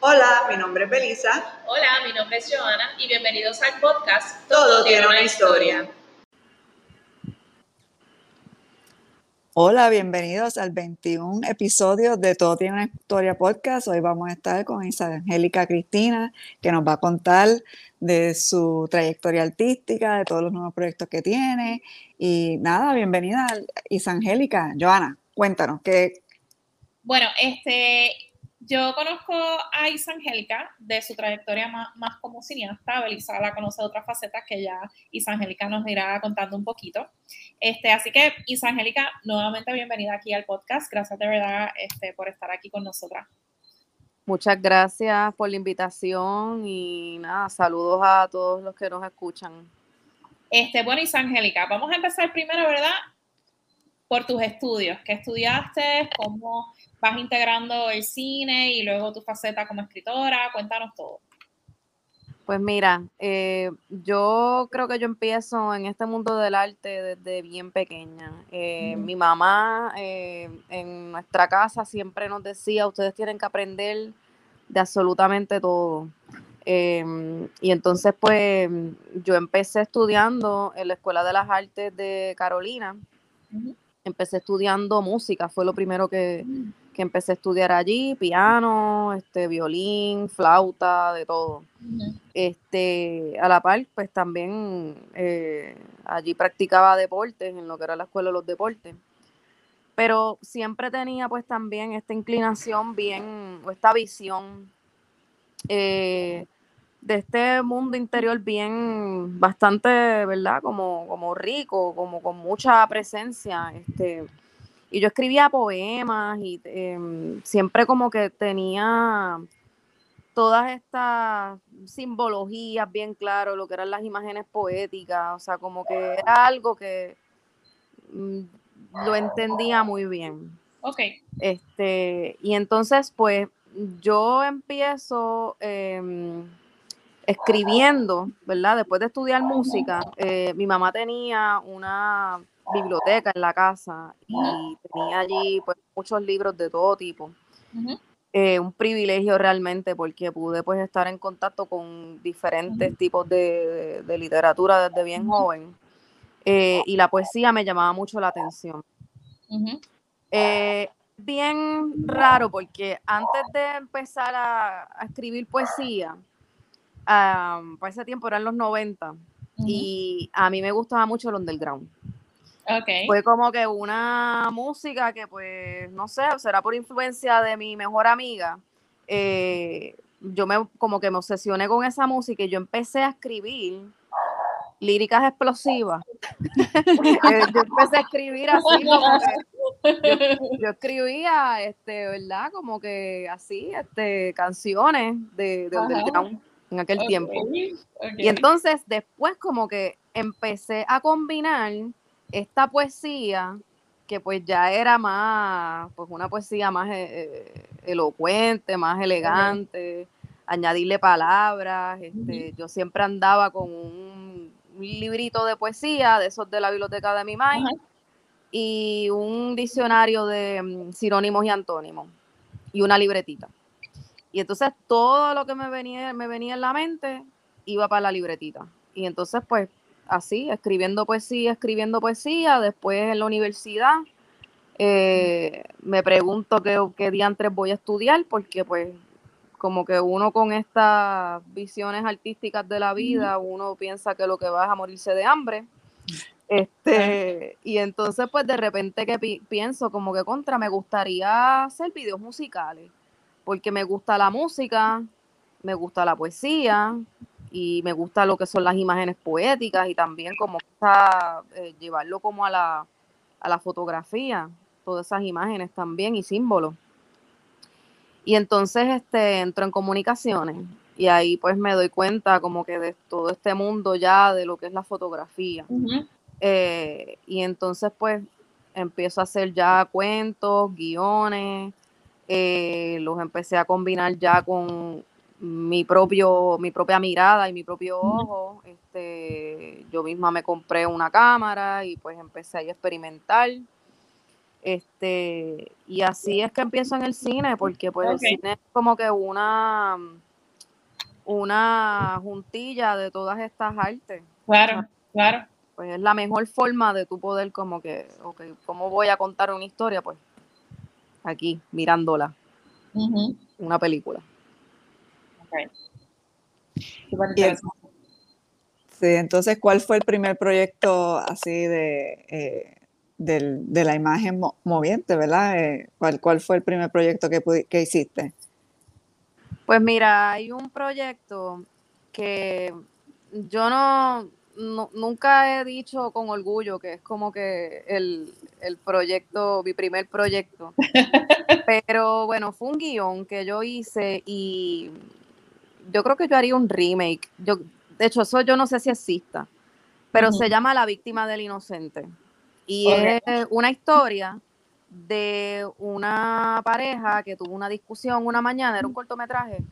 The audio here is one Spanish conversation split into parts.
Hola, mi nombre es Belisa. Hola, mi nombre es Joana y bienvenidos al podcast Todo tiene una historia. Hola, bienvenidos al 21 episodio de Todo tiene una historia podcast. Hoy vamos a estar con Isa Angélica Cristina, que nos va a contar de su trayectoria artística, de todos los nuevos proyectos que tiene. Y nada, bienvenida Isa Angélica. Joana, cuéntanos, ¿qué, bueno, este, yo conozco a Isa Angélica de su trayectoria más, como cineasta. Belisa la conoce de otras facetas que ya Isa Angélica nos irá contando un poquito. Este, así que, Isa Angélica, nuevamente bienvenida aquí al podcast. Gracias de verdad este, por estar aquí con nosotras. Muchas gracias por la invitación y nada, saludos a todos los que nos escuchan. Este, bueno, Isa Angélica, vamos a empezar primero, ¿verdad? Por tus estudios. ¿Qué estudiaste? ¿Cómo vas integrando el cine y luego tu faceta como escritora. Cuéntanos todo. Pues mira, eh, yo creo que yo empiezo en este mundo del arte desde bien pequeña. Eh, mi mamá eh, en nuestra casa siempre nos decía, ustedes tienen que aprender de absolutamente todo. Em, y entonces pues yo empecé estudiando en la Escuela de las Artes de Carolina. Empecé estudiando música, fue lo primero que, mm que empecé a estudiar allí, piano, este, violín, flauta, de todo. Este, a la par, pues también eh, allí practicaba deportes, en lo que era la escuela de los deportes. Pero siempre tenía pues también esta inclinación bien, o esta visión eh, de este mundo interior bien, bastante, ¿verdad? Como, como rico, como con mucha presencia, este, y yo escribía poemas y em, siempre como que tenía todas estas simbologías bien claro, lo que eran las imágenes poéticas, o sea, como que era algo que mm, lo entendía muy bien. Ok. Este, y entonces, pues, yo empiezo em, escribiendo, ¿verdad? Después de estudiar música, eh, mi mamá tenía una biblioteca en la casa y tenía allí pues muchos libros de todo tipo. Eh, un privilegio realmente porque pude pues estar en contacto con diferentes tipos de, literatura desde bien joven eh, y la poesía me llamaba mucho la atención. Eh, bien raro porque antes de empezar a, escribir poesía, para ese tiempo eran los 90 y a mí me gustaba mucho el underground. Fue como que una música que, pues, no sé, será por influencia de mi mejor amiga. Eh, yo me como que me obsesioné con esa música y yo empecé a escribir líricas explosivas. Eh, yo empecé a escribir así, yo, escribía, este, ¿verdad? Como que así, este, canciones de, de en aquel tiempo. Y entonces después como que empecé a combinar esta poesía, que pues ya era más, pues una poesía más eh, eh, elocuente, más elegante, añadirle palabras, este, yo siempre andaba con un, librito de poesía, de esos de la biblioteca de mi madre, y un diccionario de mm, sinónimos y antónimos, y una libretita. Y entonces todo lo que me venía, me venía en la mente iba para la libretita. Y entonces pues así, escribiendo poesía, escribiendo poesía, después en la universidad eh, me pregunto qué, qué diantres voy a estudiar, porque pues como que uno con estas visiones artísticas de la vida, uno piensa que lo que va es a morirse de hambre. Este, y entonces pues de repente que pienso como que contra, me gustaría hacer videos musicales, porque me gusta la música, me gusta la poesía, y me gusta lo que son las imágenes poéticas y también como está, eh, llevarlo como a la, a la fotografía, todas esas imágenes también y símbolos. Y entonces este, entro en comunicaciones y ahí pues me doy cuenta como que de todo este mundo ya de lo que es la fotografía. Eh, y entonces pues empiezo a hacer ya cuentos, guiones, eh, los empecé a combinar ya con mi propio, mi propia mirada y mi propio ojo. Este, yo misma me compré una cámara y pues empecé a experimentar. Este, y así es que empiezo en el cine, porque pues el cine es como que una, una juntilla de todas estas artes. Claro, claro. Pues es la mejor forma de tu poder como que, ok, ¿cómo voy a contar una historia? Pues aquí, mirándola. Una película. Sí, entonces, ¿cuál fue el primer proyecto así de, eh, de la imagen moviente, verdad? Eh, ¿cuál, ¿Cuál fue el primer proyecto que, que hiciste? Pues mira, hay un proyecto que yo no, nunca he dicho con orgullo que es como que el, el, proyecto, mi primer proyecto. Pero bueno, fue un guion que yo hice y yo creo que yo haría un remake. Yo, de hecho, eso yo no sé si exista, pero se llama La víctima del inocente. Y es una historia de una pareja que tuvo una discusión una mañana, era un cortometraje,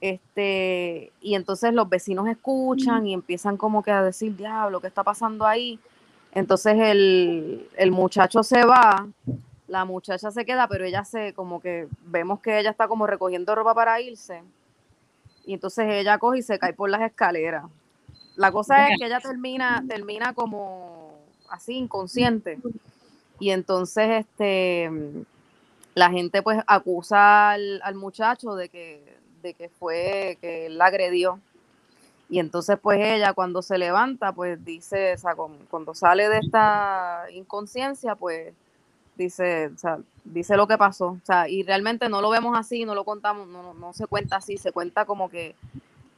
este, y entonces los vecinos escuchan y empiezan como que a decir, diablo, ¿qué está pasando ahí? Entonces el, el muchacho se va, la muchacha se queda, pero ella se, como que vemos que ella está como recogiendo ropa para irse y entonces ella coge y se cae por las escaleras. La cosa es que ella termina, termina como así, inconsciente. Y entonces este la gente pues acusa al, muchacho de que, de que fue, que él la agredió. Y entonces pues ella cuando se levanta pues dice, o sea, cuando sale de esta inconsciencia pues dice, o sea, dice lo que pasó, o sea, y realmente no lo vemos así, no lo contamos, no, no se cuenta así, se cuenta como que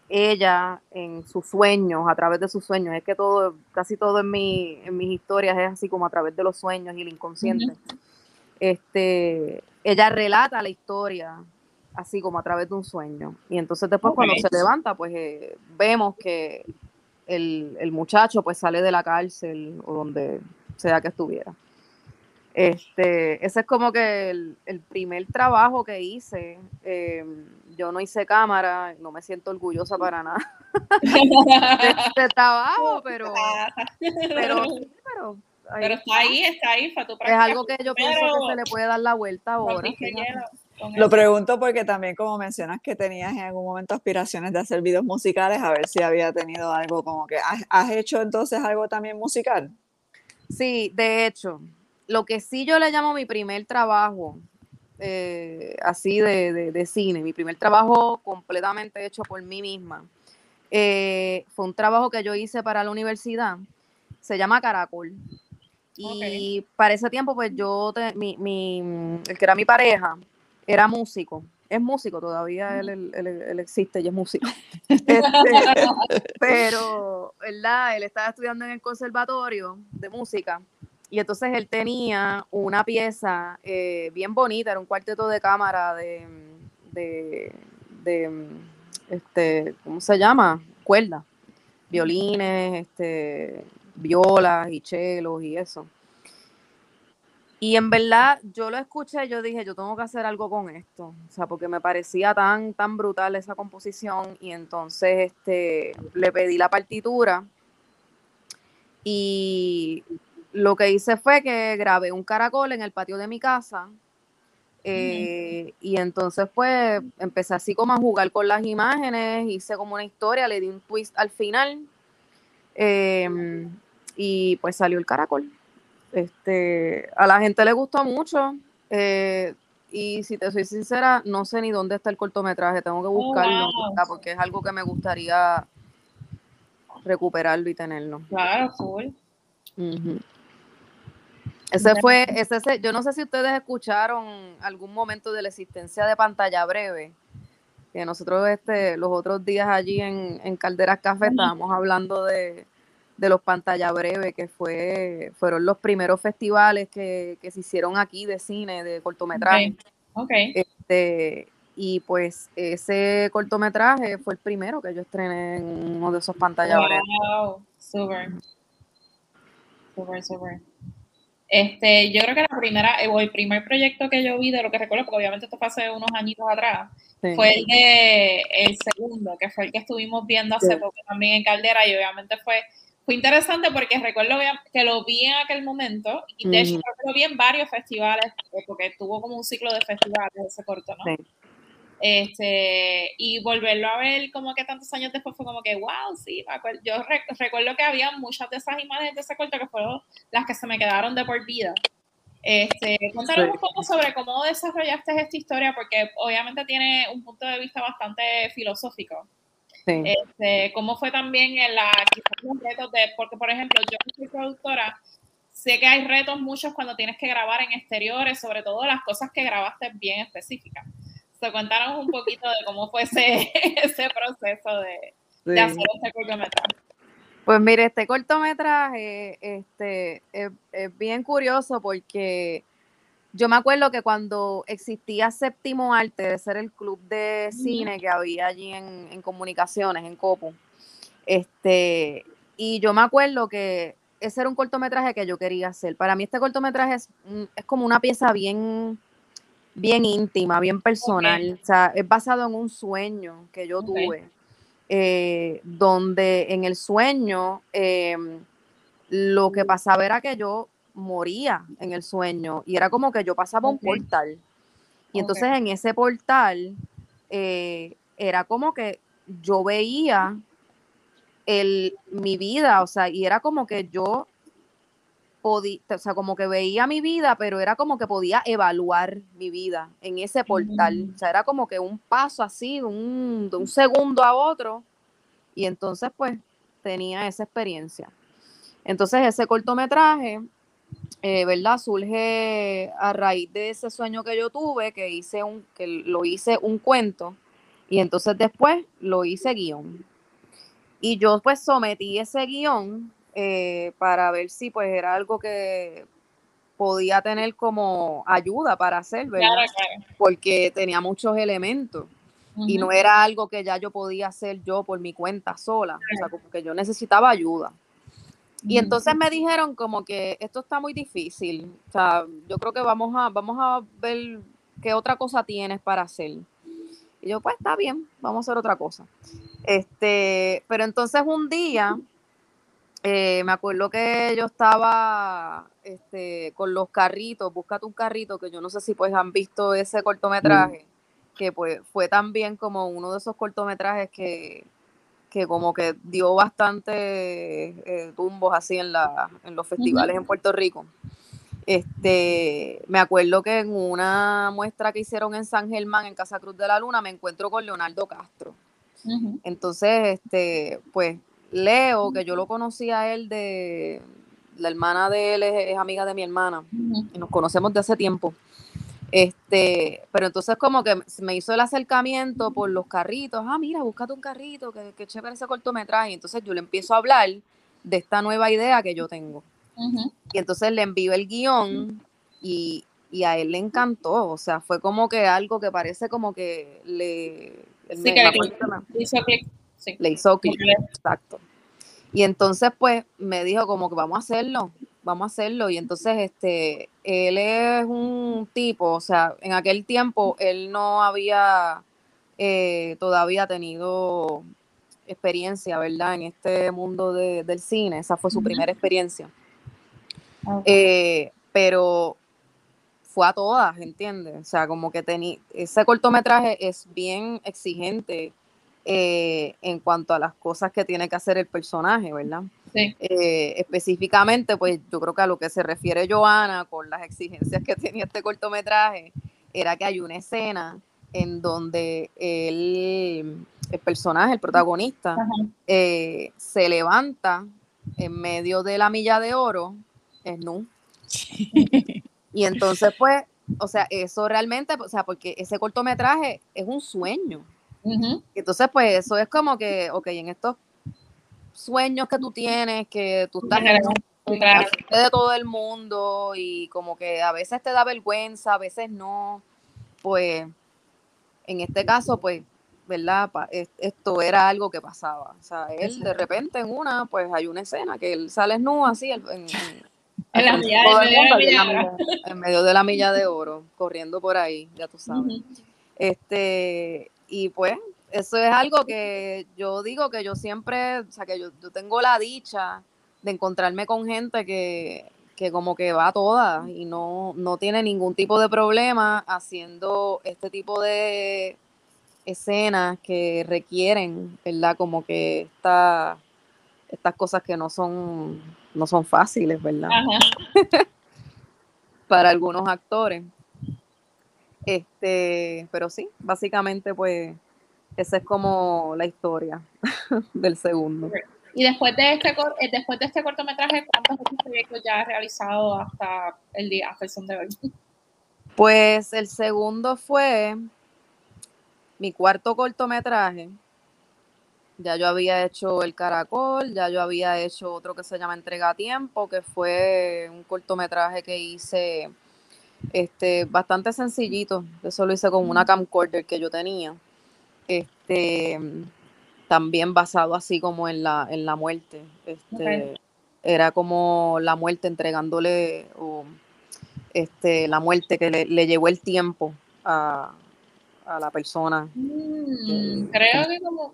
ella en sus sueños, a través de sus sueños, es que todo, casi todo en, mi, en mis historias es así como a través de los sueños y el inconsciente. Este, ella relata la historia así como a través de un sueño. Y entonces después cuando se levanta, pues eh, vemos que el, el, muchacho pues sale de la cárcel o donde sea que estuviera. Este, ese es como que el, primer trabajo que hice. Em, yo no hice cámara, no me siento orgullosa para nada de este trabajo, pero, pero, pero, está ahí, está ahí. es algo que yo pienso que se le puede dar la vuelta ahora. Lo pregunto porque también como mencionas que tenías en algún momento aspiraciones de hacer videos musicales, a ver si había tenido algo como que, has hecho entonces algo también musical? Sí, de hecho, lo que sí yo le llamo mi primer trabajo, eh, así de, cine, mi primer trabajo completamente hecho por mí misma, eh, fue un trabajo que yo hice para la universidad, se llama Caracol. Y para ese tiempo, pues yo, mi, mi, el que era mi pareja, era músico, es músico todavía, él, él, existe y es músico. Este, pero, ¿verdad? Él estaba estudiando en el conservatorio de música y entonces él tenía una pieza eh, bien bonita, era un cuarteto de cámara de, de, este, ¿cómo se llama? Cuerda, violines, este, violas y chelos y eso. Y en verdad, yo lo escuché, yo dije, yo tengo que hacer algo con esto, o sea, porque me parecía tan, tan brutal esa composición y entonces este, le pedí la partitura y lo que hice fue que grabé un caracol en el patio de mi casa. Eh, y entonces pues empecé así como a jugar con las imágenes, hice como una historia, le di un twist al final em, y pues salió el caracol. Este, a la gente le gustó mucho eh, y si te soy sincera, no sé ni dónde está el cortometraje, tengo que oh, buscarlo porque es algo que me gustaría recuperarlo y tenerlo. Claro, full. Ese fue, ese, yo no sé si ustedes escucharon algún momento de la existencia de pantalla breve, que nosotros este, los otros días allí en, en Calderas Café estábamos hablando de, los pantalla breve, que fue, fueron los primeros festivales que, se hicieron aquí de cine, de cortometraje. Okay. Este, y pues ese cortometraje fue el primero que yo estrené en uno de esos pantalla breve. Wow, super. Super, super. Este, yo creo que la primera, eh, o el primer proyecto que yo vi de lo que recuerdo, porque obviamente esto fue hace unos añitos atrás, fue el de el segundo, que fue el que estuvimos viendo hace poco también en Caldera, y obviamente fue fue interesante porque recuerdo que lo vi en aquel momento y de hecho lo vi en varios festivales porque tuvo como un ciclo de festivales ese corto, ¿no? Este, y volverlo a ver como que tantos años después fue como que, wow, sí, yo recuerdo que había muchas de esas imágenes de ese corto que fueron las que se me quedaron de por vida. Este, cuéntanos un poco sobre cómo desarrollaste esta historia, porque obviamente tiene un punto de vista bastante filosófico. Este, ¿Cómo fue también en la, los retos de, porque por ejemplo, yo soy productora, sé que hay retos muchos cuando tienes que grabar en exteriores, sobre todo las cosas que grabaste bien específicas. So, cuéntanos un poquito de cómo fue ese, ese proceso de, de hacer este cortometraje. Pues mire, este cortometraje este, es, bien curioso porque yo me acuerdo que cuando existía Séptimo Arte, de ser el club de cine que había allí en, comunicaciones, en Copu, este, y yo me acuerdo que ese era un cortometraje que yo quería hacer. Para mí este cortometraje es, es como una pieza bien, bien íntima, bien personal. O sea, es basado en un sueño que yo tuve eh, donde en el sueño em, lo que pasaba era que yo moría en el sueño y era como que yo pasaba un portal. Y entonces en ese portal eh, era como que yo veía el, mi vida, o sea, y era como que yo podía, o sea, como que veía mi vida, pero era como que podía evaluar mi vida en ese portal. O sea, era como que un paso así, de un, de un segundo a otro. Y entonces, pues, tenía esa experiencia. Entonces, ese cortometraje, eh, ¿verdad? Surge a raíz de ese sueño que yo tuve, que hice un, que lo hice un cuento, y entonces después lo hice guion. Y yo pues sometí ese guion eh, para ver si pues era algo que podía tener como ayuda para hacer, ¿verdad? Porque tenía muchos elementos y no era algo que ya yo podía hacer yo por mi cuenta sola, o sea, como que yo necesitaba ayuda. Y entonces me dijeron como que esto está muy difícil, o sea, yo creo que vamos a, vamos a ver qué otra cosa tienes para hacer. Y yo, pues está bien, vamos a hacer otra cosa. Este, pero entonces un día eh, me acuerdo que yo estaba este, con los carritos, búscate un carrito, que yo no sé si pues han visto ese cortometraje, que pues fue también como uno de esos cortometrajes que, que como que dio bastante eh, tumbos así en, la, en los festivales en Puerto Rico. Este, me acuerdo que en una muestra que hicieron en San Germán, en Casa Cruz de la Luna, me encuentro con Leonardo Castro. Entonces, este, pues Leo, que yo lo conocí a él de, la hermana de él es, amiga de mi hermana y nos conocemos de hace tiempo. Este, pero entonces como que me hizo el acercamiento por los carritos, ah, mira, búscate un carrito, que, que chévere ese cortometraje. Y entonces yo le empiezo a hablar de esta nueva idea que yo tengo. Y entonces le envío el guion y, a él le encantó, o sea, fue como que algo que parece como que le... Le hizo clic, exacto. Y entonces, pues, me dijo como que vamos a hacerlo, vamos a hacerlo. Y entonces, este, él es un tipo, o sea, en aquel tiempo él no había eh, todavía tenido experiencia, ¿verdad? En este mundo del cine, esa fue su primera experiencia. Eh, pero fue a todas, ¿entiendes? O sea, como que tenía, ese cortometraje es bien exigente eh, en cuanto a las cosas que tiene que hacer el personaje, ¿verdad? Sí. Eh, específicamente, pues yo creo que a lo que se refiere Joana con las exigencias que tenía este cortometraje, era que hay una escena en donde el, el personaje, el protagonista, eh, se levanta en medio de la milla de oro, es nu. y entonces, pues, o sea, eso realmente, o sea, porque ese cortometraje es un sueño. Entonces, pues eso es como que, ok, en estos sueños que tú tienes, que tú estás en de todo el mundo y como que a veces te da vergüenza, a veces no, pues en este caso, pues, ¿verdad? Esto era algo que pasaba. O sea, él de repente en una, pues hay una escena que él sale nu así en, en, en, medio de la milla de oro, corriendo por ahí, ya tú sabes. Este, y pues eso es algo que yo digo que yo siempre, o sea, que yo, tengo la dicha de encontrarme con gente que, que como que va toda y no, no tiene ningún tipo de problema haciendo este tipo de escenas que requieren, ¿verdad? Como que esta, estas cosas que no son, no son fáciles, ¿verdad? Para algunos actores. Este, pero sí, básicamente pues esa es como la historia del segundo. Y después de este eh, después de este cortometraje, ¿cuántos otros proyectos ya has realizado hasta el día, hasta el son de hoy? Pues el segundo fue mi cuarto cortometraje. Ya yo había hecho El Caracol, ya yo había hecho otro que se llama Entrega a Tiempo, que fue un cortometraje que hice este, bastante sencillito. Eso lo hice con una camcorder que yo tenía. Este, también basado así como en la, en la muerte. Este, Era como la muerte entregándole este, la muerte que le, le llevó el tiempo a, a la persona. Mm, creo que como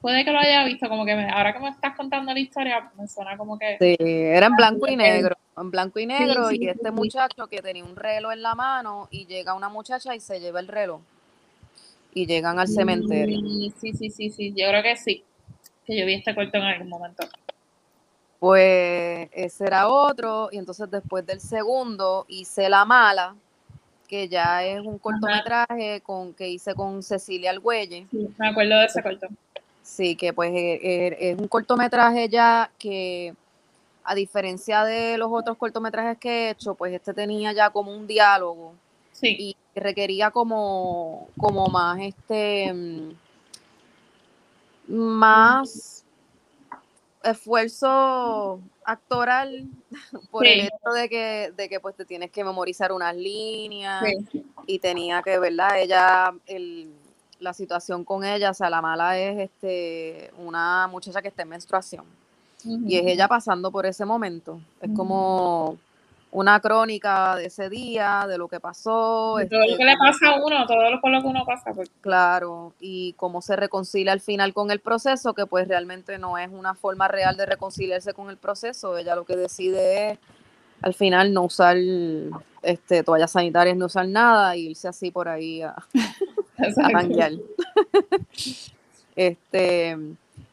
puede que lo haya visto, como que ahora que me estás contando la historia, me suena como que... Sí, era en blanco y negro, en blanco y negro, y este muchacho que tenía un reloj en la mano y llega una muchacha y se lleva el reloj y llegan al cementerio. Sí, sí, sí, sí, yo creo que sí, que yo vi este corto en algún momento. Pues ese era otro, y entonces después del segundo hice La Mala, que ya es un cortometraje con que hice con Cecilia Argüelle. Sí, me acuerdo de ese corto. Sí, que pues eh, eh, es un cortometraje ya que a diferencia de los otros cortometrajes que he hecho, pues este tenía ya como un diálogo. Sí. Y requería como, como más este mm, más esfuerzo actoral por el hecho de que, de que pues te tienes que memorizar unas líneas y tenía que, ¿verdad? Ella, el, la situación con ella, o sea, la mala es este una muchacha que está en menstruación. Y es ella pasando por ese momento. Es como una crónica de ese día, de lo que pasó. todo lo este, que le pasa a uno, todo lo por lo que uno pasa. Pues. Claro, y cómo se reconcilia al final con el proceso, que pues realmente no es una forma real de reconciliarse con el proceso. Ella lo que decide es al final no usar este, toallas sanitarias, no usar nada, y irse así por ahí a, a este,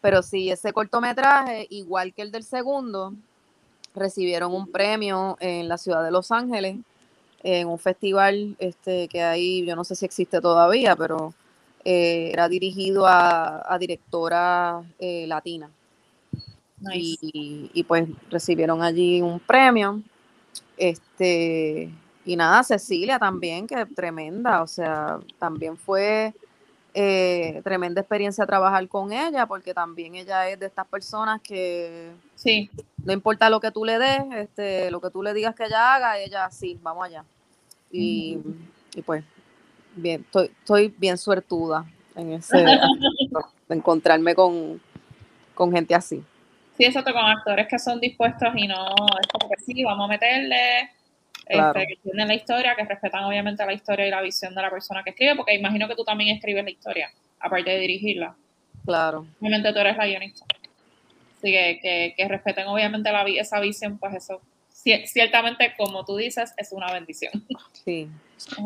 pero sí, ese cortometraje, igual que el del segundo, recibieron un premio en la ciudad de Los Ángeles, en un festival este, que ahí, yo no sé si existe todavía, pero eh, era dirigido a, a directora eh, latina. Y, y, pues recibieron allí un premio. Este, y nada, Cecilia también, que tremenda, o sea, también fue eh, tremenda experiencia trabajar con ella, porque también ella es de estas personas que sí. no importa lo que tú le des, este, lo que tú le digas que ella haga, ella sí, vamos allá. Y, pues, bien, estoy, estoy bien suertuda en ese de encontrarme con, con gente así. Sí, eso con actores que son dispuestos y no es como que sí, vamos a meterle este, que entienden la historia, que respetan obviamente la historia y la visión de la persona que escribe, porque imagino que tú también escribes la historia, aparte de dirigirla. Claro. Obviamente tú eres la guionista. Así que, que, respeten obviamente la, esa visión, pues eso, ciertamente, como tú dices, es una bendición. Sí,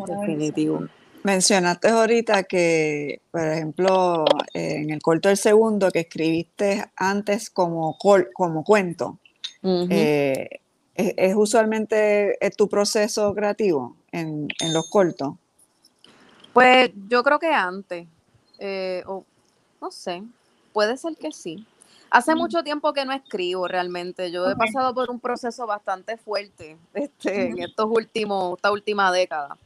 definitivo. Mencionaste ahorita que, por ejemplo, en el corto del segundo que escribiste antes como, como cuento, ¿Es, usualmente tu proceso creativo en, los cortos? Pues yo creo que antes, eh, no sé, puede ser que sí. Hace mm. mucho tiempo que no escribo realmente. Yo he pasado por un proceso bastante fuerte este, en estos últimos, esta última década.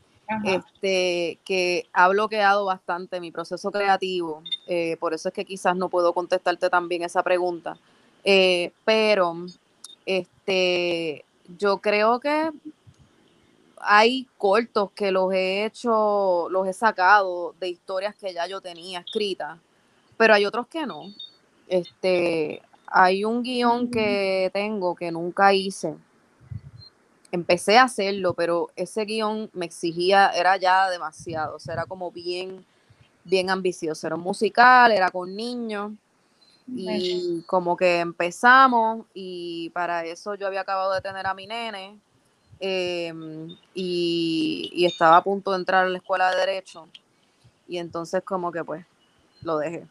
Este, que ha bloqueado bastante mi proceso creativo. Eh, por eso es que quizás no puedo contestarte también esa pregunta. Eh, pero este, yo creo que hay cortos que los he hecho, los he sacado de historias que ya yo tenía escritas, pero hay otros que no. Este, hay un guion que tengo que nunca hice. Empecé a hacerlo, pero ese guion me exigía, era ya demasiado, o sea, era como bien, bien ambicioso. Era musical, era con niños Y como que empezamos y para eso yo había acabado de tener a mi nene em, y, estaba a punto de entrar a la escuela de derecho y entonces como que pues lo dejé.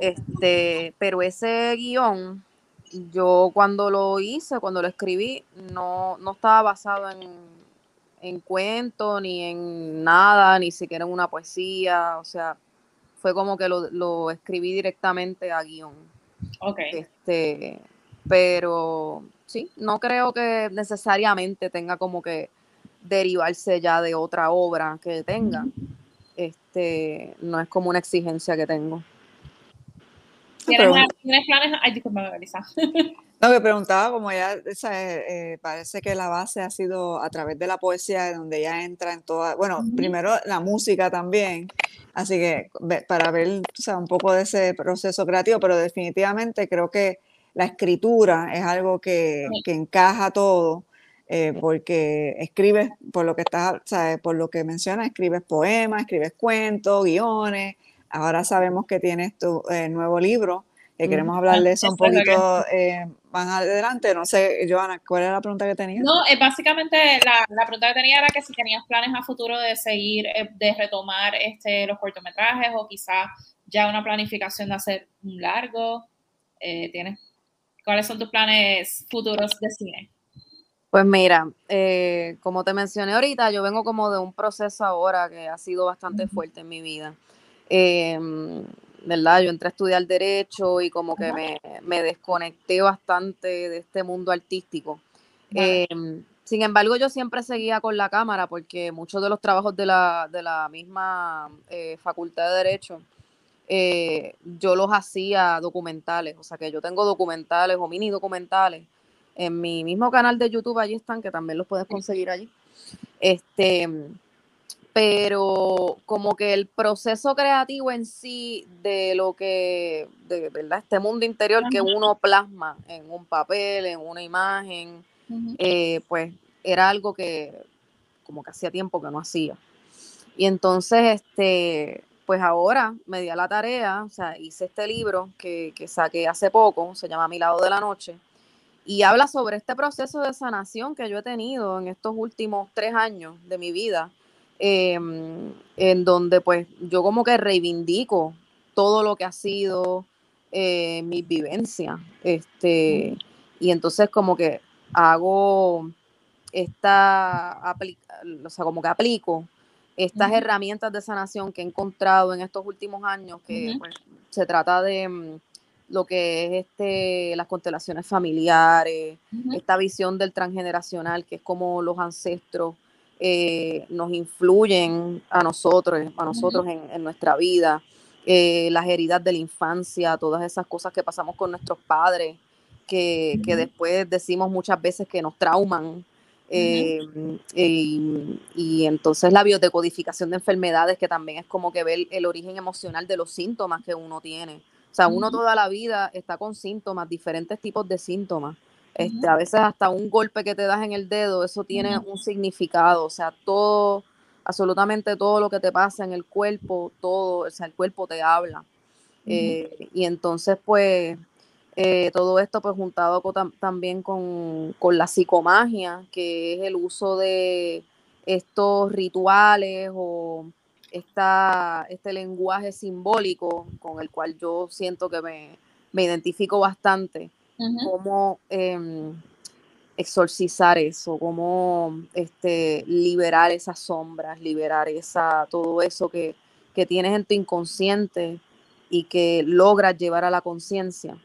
Este, pero ese guion, yo cuando lo hice, cuando lo escribí, no, no estaba basado en, en cuento, ni en nada, ni siquiera en una poesía, o sea, fue como que lo, escribí directamente a guion. Ok. Este, pero sí, no creo que necesariamente tenga como que derivarse ya de otra obra que tenga. Este, no es como una exigencia que tengo. ¿Tienes, planes? Ay, disculpa. No, me preguntaba, como ya eh, parece que la base ha sido a través de la poesía, donde ya entra en toda, bueno, primero la música también, así que para ver un poco de ese proceso creativo, pero definitivamente creo que la escritura es algo que, encaja todo, eh, porque escribes, por lo que estás, ¿sabes? por lo que mencionas, escribes poemas, escribes cuentos, guiones, ahora sabemos que tienes tu eh, nuevo libro, que queremos hablar de eso un poquito eh, más adelante. No sé, Joana, ¿cuál era la pregunta que tenías? No, eh, básicamente la, la, pregunta que tenía era que si tenías planes a futuro de seguir, eh, de retomar este, los cortometrajes o quizás ya una planificación de hacer un largo. ¿tienes, ¿Cuáles son tus planes futuros de cine? Pues mira, como te mencioné ahorita, yo vengo como de un proceso ahora que ha sido bastante fuerte en mi vida. ¿Verdad? Yo entré a estudiar derecho y como que me, desconecté bastante de este mundo artístico. Em, sin embargo, yo siempre seguía con la cámara porque muchos de los trabajos de la, misma eh, facultad de derecho, eh, yo los hacía documentales, o sea que yo tengo documentales o mini documentales en mi mismo canal de YouTube, allí están, que también los puedes conseguir allí. Este, pero como que el proceso creativo en sí de lo que, de verdad, este mundo interior que uno plasma en un papel, en una imagen, eh, pues era algo que como que hacía tiempo que no hacía. Y entonces, este, pues ahora me di a la tarea, o sea, hice este libro que, que saqué hace poco, se llama Mi lado de la noche, y habla sobre este proceso de sanación que yo he tenido en estos últimos tres años de mi vida Em, en donde pues yo como que reivindico todo lo que ha sido eh, mi vivencia. Este, y entonces como que hago esta, o sea, como que aplico estas herramientas de sanación que he encontrado en estos últimos años, que pues, se trata de mm, lo que es este, las constelaciones familiares, esta visión del transgeneracional, que es como los ancestros eh, nos influyen a nosotros, a nosotros en, nuestra vida, eh, las heridas de la infancia, todas esas cosas que pasamos con nuestros padres, que, después decimos muchas veces que nos trauman. Eh, y, entonces la biodecodificación de enfermedades, que también es como que ver el origen emocional de los síntomas que uno tiene. O sea, uno toda la vida está con síntomas, diferentes tipos de síntomas. Este, a veces hasta un golpe que te das en el dedo, eso tiene un significado, o sea, todo, absolutamente todo lo que te pasa en el cuerpo, todo, o sea, el cuerpo te habla. Eh, y entonces, pues, eh, todo esto, pues, juntado también con, la psicomagia, que es el uso de estos rituales o esta, este lenguaje simbólico con el cual yo siento que me, me identifico bastante cómo em, exorcizar eso, cómo este, liberar esas sombras, liberar esa, todo eso que, tienes en tu inconsciente y que logras llevar a la conciencia.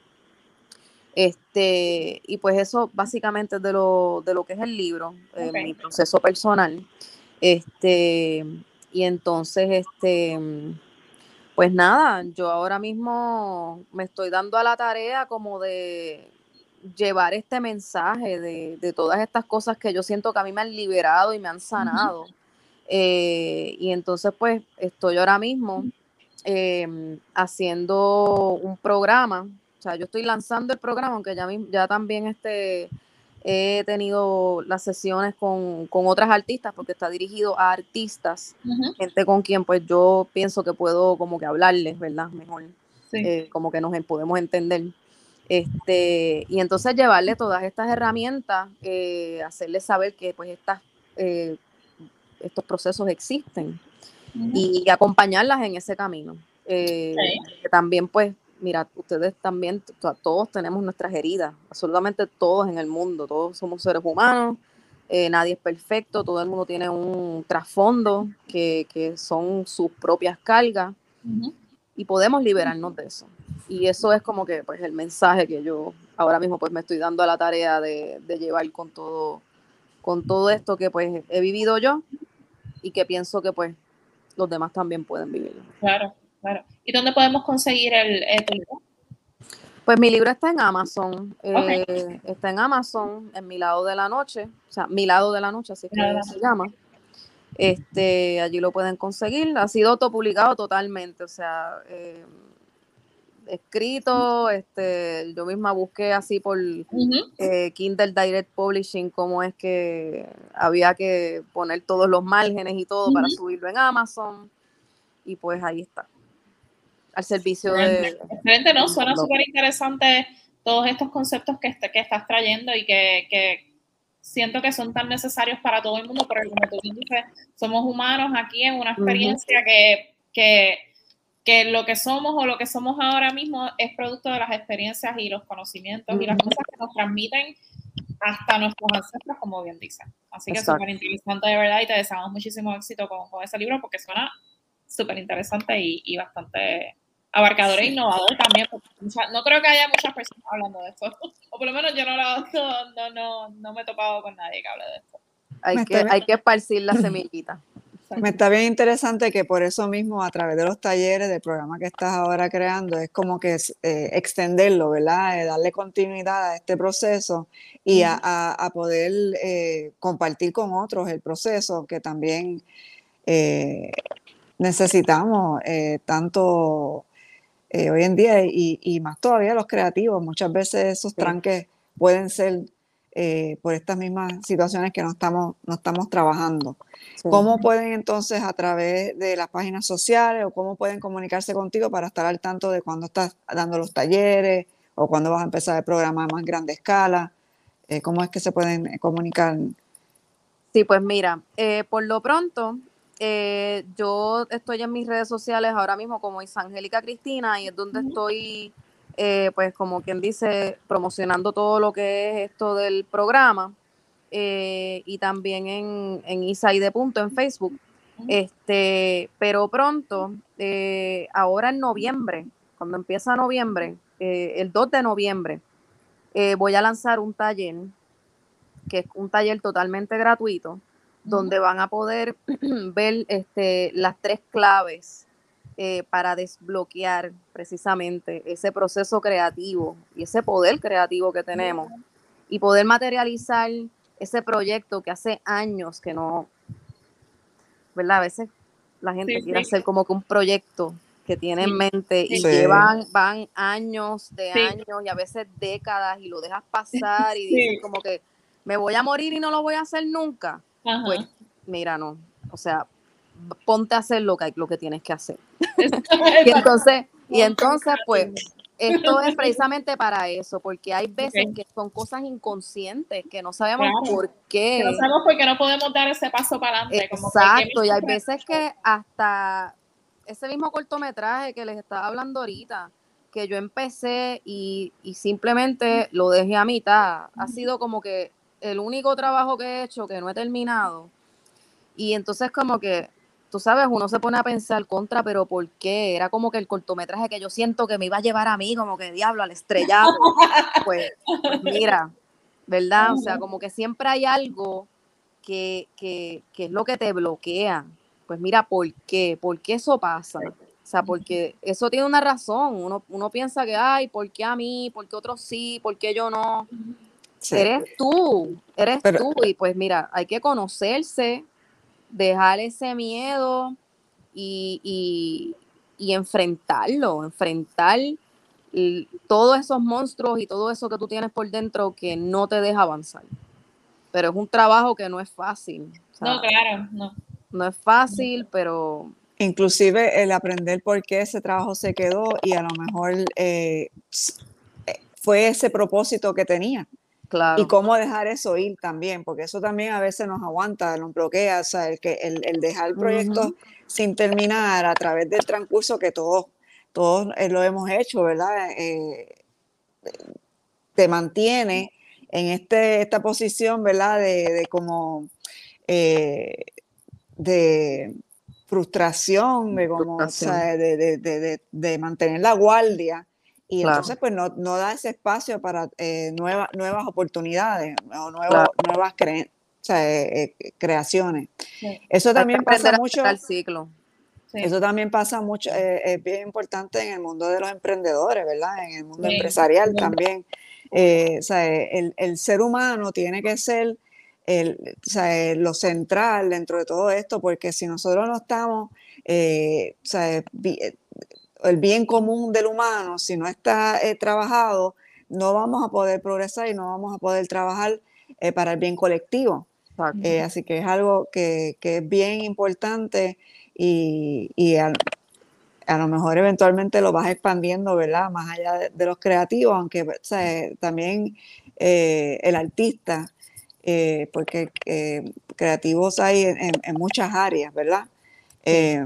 Este, y pues eso básicamente es de lo, de lo que es el libro, eh, mi proceso personal. Este, y entonces, este, pues nada, yo ahora mismo me estoy dando a la tarea como de llevar este mensaje de, todas estas cosas que yo siento que a mí me han liberado y me han sanado. Eh, y entonces pues estoy ahora mismo em, haciendo un programa, o sea, yo estoy lanzando el programa, aunque ya, ya también este, he tenido las sesiones con, otras artistas porque está dirigido a artistas, gente con quien pues yo pienso que puedo como que hablarles, ¿verdad? Mejor. eh, como que nos podemos entender. Este, y entonces llevarle todas estas herramientas, eh, hacerle saber que pues estas, eh, estos procesos existen y, acompañarlas en ese camino. También pues, mira, ustedes también, todos tenemos nuestras heridas, absolutamente todos en el mundo, todos somos seres humanos, nadie es perfecto, todo el mundo tiene un trasfondo que, que son sus propias cargas y podemos liberarnos de eso. Y eso es como que pues el mensaje que yo ahora mismo pues me estoy dando a la tarea de, llevar con todo, con todo esto que pues he vivido yo y que pienso que pues los demás también pueden vivirlo. Claro, claro. ¿Y dónde podemos conseguir el, libro? Pues mi libro está en Amazon. Eh, está en Amazon, en mi lado de la noche. O sea, mi lado de la noche, así que se llama. Este, allí lo pueden conseguir. Ha sido autopublicado totalmente, o sea, eh, escrito, este, yo misma busqué así por eh, Kindle Direct Publishing cómo es que había que poner todos los márgenes y todo para subirlo en Amazon. Y pues ahí está. Al servicio de. Excelente, ¿no? Suena súper interesante todos estos conceptos que, que estás trayendo y que, que siento que son tan necesarios para todo el mundo, porque como tú dices, somos humanos aquí en una experiencia que, que, que, lo que somos o lo que somos ahora mismo es producto de las experiencias y los conocimientos y las cosas que nos transmiten hasta nuestros ancestros, como bien dicen. Así que súper interesante de verdad y te deseamos muchísimo éxito con, con ese libro porque suena súper interesante y, y bastante abarcador e innovador también. no creo que haya muchas personas hablando de esto, o por lo menos yo no, no, no, no me he topado con nadie que hable de esto. Hay, que, hay que esparcir la semillita. Me está bien interesante que por eso mismo, a través de los talleres del programa que estás ahora creando, es como que eh, extenderlo, ¿verdad? Eh, darle continuidad a este proceso y a, a, poder eh, compartir con otros el proceso que también necesitamos tanto eh, hoy en día y, más todavía los creativos. Muchas veces esos tranques pueden ser eh, por estas mismas situaciones que no estamos, no estamos trabajando. ¿Cómo pueden entonces a través de las páginas sociales o cómo pueden comunicarse contigo para estar al tanto de cuando estás dando los talleres o cuando vas a empezar el programa a más grande escala? Eh, ¿Cómo es que se pueden comunicar? Sí, pues mira, por lo pronto eh, yo estoy en mis redes sociales ahora mismo como Isangélica Cristina y es donde estoy, eh, pues como quien dice, promocionando todo lo que es esto del programa eh, y también en, en Isaide Punto en Facebook. Este, pero pronto, ahora en noviembre, cuando empieza noviembre, el 2 de noviembre, voy a lanzar un taller, que es un taller totalmente gratuito, donde van a poder ver este, las tres claves eh, para desbloquear precisamente ese proceso creativo y ese poder creativo que tenemos. Y poder materializar ese proyecto que hace años que no, ¿verdad? A veces la gente quiere hacer como que un proyecto que tiene en mente y llevan van años de años y a veces décadas y lo dejas pasar y dices como que me voy a morir y no lo voy a hacer nunca pues mira, no, o sea, ponte a hacer lo que, lo que tienes que hacer. y entonces, y entonces, pues, esto es precisamente para eso, porque hay veces que son cosas inconscientes que no sabemos por qué. no sabemos por qué no podemos dar ese paso para adelante. Exacto, y hay veces que hasta ese mismo cortometraje que les estaba hablando ahorita, que yo empecé y, y simplemente lo dejé a mitad, ha sido como que el único trabajo que he hecho que no he terminado. Y entonces como que, tú sabes, uno se pone a pensar contra, pero ¿por qué? Era como que el cortometraje que yo siento que me iba a llevar a mí, como que diablo, al estrellado. pues, pues mira, ¿verdad? O sea, como que siempre hay algo que, que, que, es lo que te bloquea. Pues mira, ¿por qué? ¿Por qué eso pasa? O sea, porque eso tiene una razón. Uno, uno piensa que, ay, ¿por qué a mí? ¿Por qué otros sí? ¿Por qué yo no? Eres tú, eres tú. Y pues mira, hay que conocerse, dejar ese miedo y, enfrentarlo, enfrentar todos esos monstruos y todo eso que tú tienes por dentro que no te deja avanzar. Pero es un trabajo que no es fácil. no, claro, no. No es fácil, pero inclusive el aprender por qué ese trabajo se quedó y a lo mejor eh, eh, fue ese propósito que tenía. Claro. Y cómo dejar eso ir también, porque eso también a veces nos aguanta, nos bloquea, o sea, el, que, el, el dejar el proyecto sin terminar a través del transcurso que todos, todos eh, lo hemos hecho, ¿verdad? te mantiene en este, esta posición, ¿verdad? De, de como, de frustración, de, como, O sea, de, de, de, mantener la guardia. Y entonces, pues, no, no, da ese espacio para eh, nuevas nuevas oportunidades o nuevas cre o sea, eh, eh, creaciones. Eso también pasa mucho. ciclo. Eso también pasa mucho, es bien importante en el mundo de los emprendedores, ¿verdad? En el mundo empresarial también. o sea, el, el, ser humano tiene que ser el, o sea, lo central dentro de todo esto, porque si nosotros no estamos, eh, o sea, eh, el bien común del humano, si no está eh, trabajado, no vamos a poder progresar y no vamos a poder trabajar para el bien colectivo. así que es algo que, que es bien importante y, y a, lo mejor eventualmente lo vas expandiendo, ¿verdad? Más allá de, los creativos, aunque o sea, también el artista eh, porque eh, creativos hay en, muchas áreas, ¿verdad? Eh,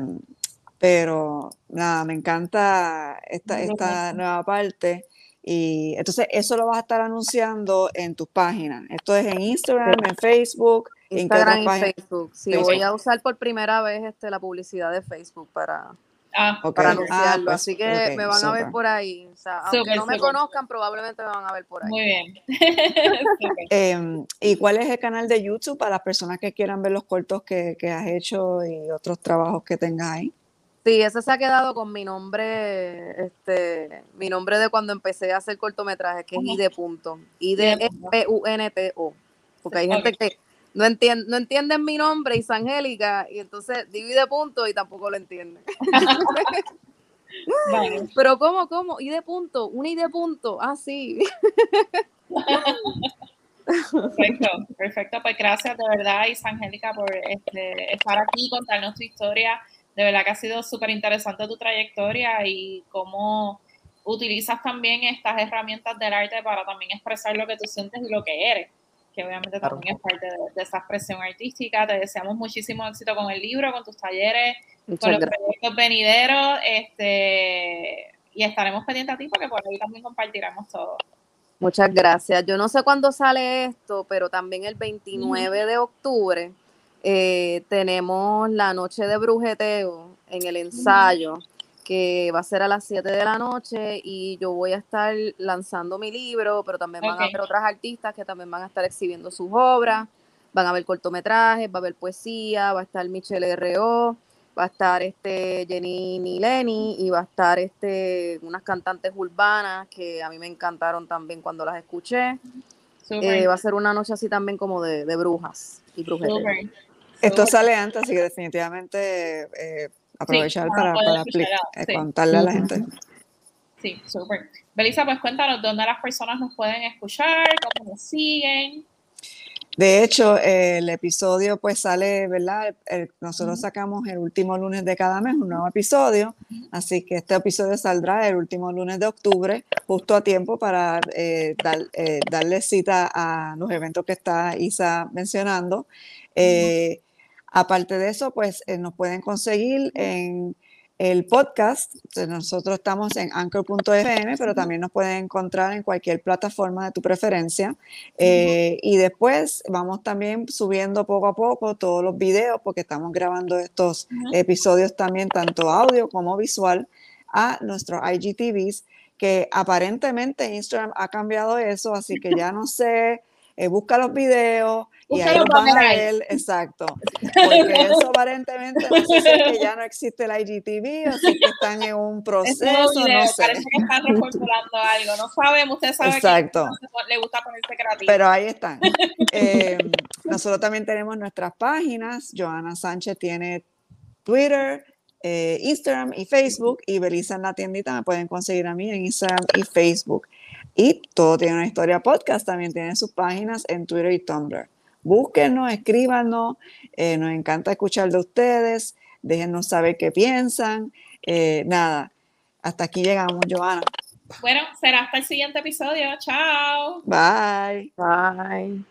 pero nada, me encanta esta, esta nueva parte. Y entonces eso lo vas a estar anunciando en tus páginas. Esto es en Instagram, en Facebook. Instagram y Facebook. Sí, voy a usar por primera vez este, la publicidad de Facebook para, Ah, para anunciarlo. Ah, pues, Así que me van a ver por ahí. O sea, aunque no me conozcan, probablemente me van a ver por ahí. Muy bien. Em, ¿Y cuál es el canal de YouTube para las personas que quieran ver los cortos que, que, has hecho y otros trabajos que tengas ahí? Sí, ese se ha quedado con mi nombre, este, mi nombre de cuando empecé a hacer cortometrajes, que es ID. I-D-P-U-N-T-O. Porque hay gente que no, no entienden mi nombre, Isangélica, y entonces divide punto y tampoco lo entienden. Pero ¿cómo, cómo? ¿Y de punto? ¿Un y de punto? Ah, sí. Perfecto, perfecto. Pues gracias de verdad, Isangélica, por este, estar aquí, contarnos tu historia. De verdad que ha sido súper interesante tu trayectoria y cómo utilizas también estas herramientas del arte para también expresar lo que tú sientes y lo que eres que obviamente también es parte de, esa expresión artística. Te deseamos muchísimo éxito con el libro, con tus talleres, con los proyectos venideros, este, y estaremos pendientes a ti porque por ahí también compartiremos todo. Muchas gracias. Yo no sé cuándo sale esto, pero también el 29 de octubre eh, tenemos la noche de brujeteo en el ensayo que va a ser a las 7 de la noche y yo voy a estar lanzando mi libro, pero también van a haber otras artistas que también van a estar exhibiendo sus obras, van a haber cortometrajes, va a haber poesía, va a estar Michelle R.O., va a estar este Jenny Nileni y va a estar este unas cantantes urbanas que a mí me encantaron también cuando las escuché. Eh, va a ser una noche así también como de, brujas y brujetes. Esto sale antes, así que definitivamente... Eh, aprovechar para, eh, contarle a la gente. Sí, súper. Belisa, pues cuéntanos dónde las personas nos pueden escuchar, cómo nos siguen. De hecho, el episodio pues sale, ¿verdad? nosotros sacamos el último lunes de cada mes un nuevo episodio, así que este episodio saldrá el último lunes de octubre, justo a tiempo para eh, eh, darle cita a los eventos que está Isa mencionando. Aparte de eso, pues eh, nos pueden conseguir en el podcast. Nosotros estamos en anchor.fm, pero también nos pueden encontrar en cualquier plataforma de tu preferencia. Eh, y después vamos también subiendo poco a poco todos los videos, porque estamos grabando estos episodios también, tanto audio como visual, a nuestros IGTVs, que aparentemente Instagram ha cambiado eso, así que ya no sé eh, busca los videos y ahí los a ver, exacto. Porque eso aparentemente no sé si es que ya no existe la IGTV, así que están en un proceso, no sé. Parece que están reformulando algo, no sabemos, usted sabe exacto. que le gusta ponerse creativo. Pero ahí están. Eh, nosotros también tenemos nuestras páginas, Joana Sánchez tiene Twitter, eh, Instagram y Facebook, y Belisa en la tiendita me pueden conseguir a mí en Instagram y Facebook. Y todo tiene una historia podcast, también tienen sus páginas en Twitter y Tumblr. Búsquenos, escríbanos, eh, nos encanta escuchar de ustedes, Déjenos saber qué piensan. Eh, nada, hasta aquí llegamos, Joana. Bueno, será hasta el siguiente episodio. Chao. Bye. Bye.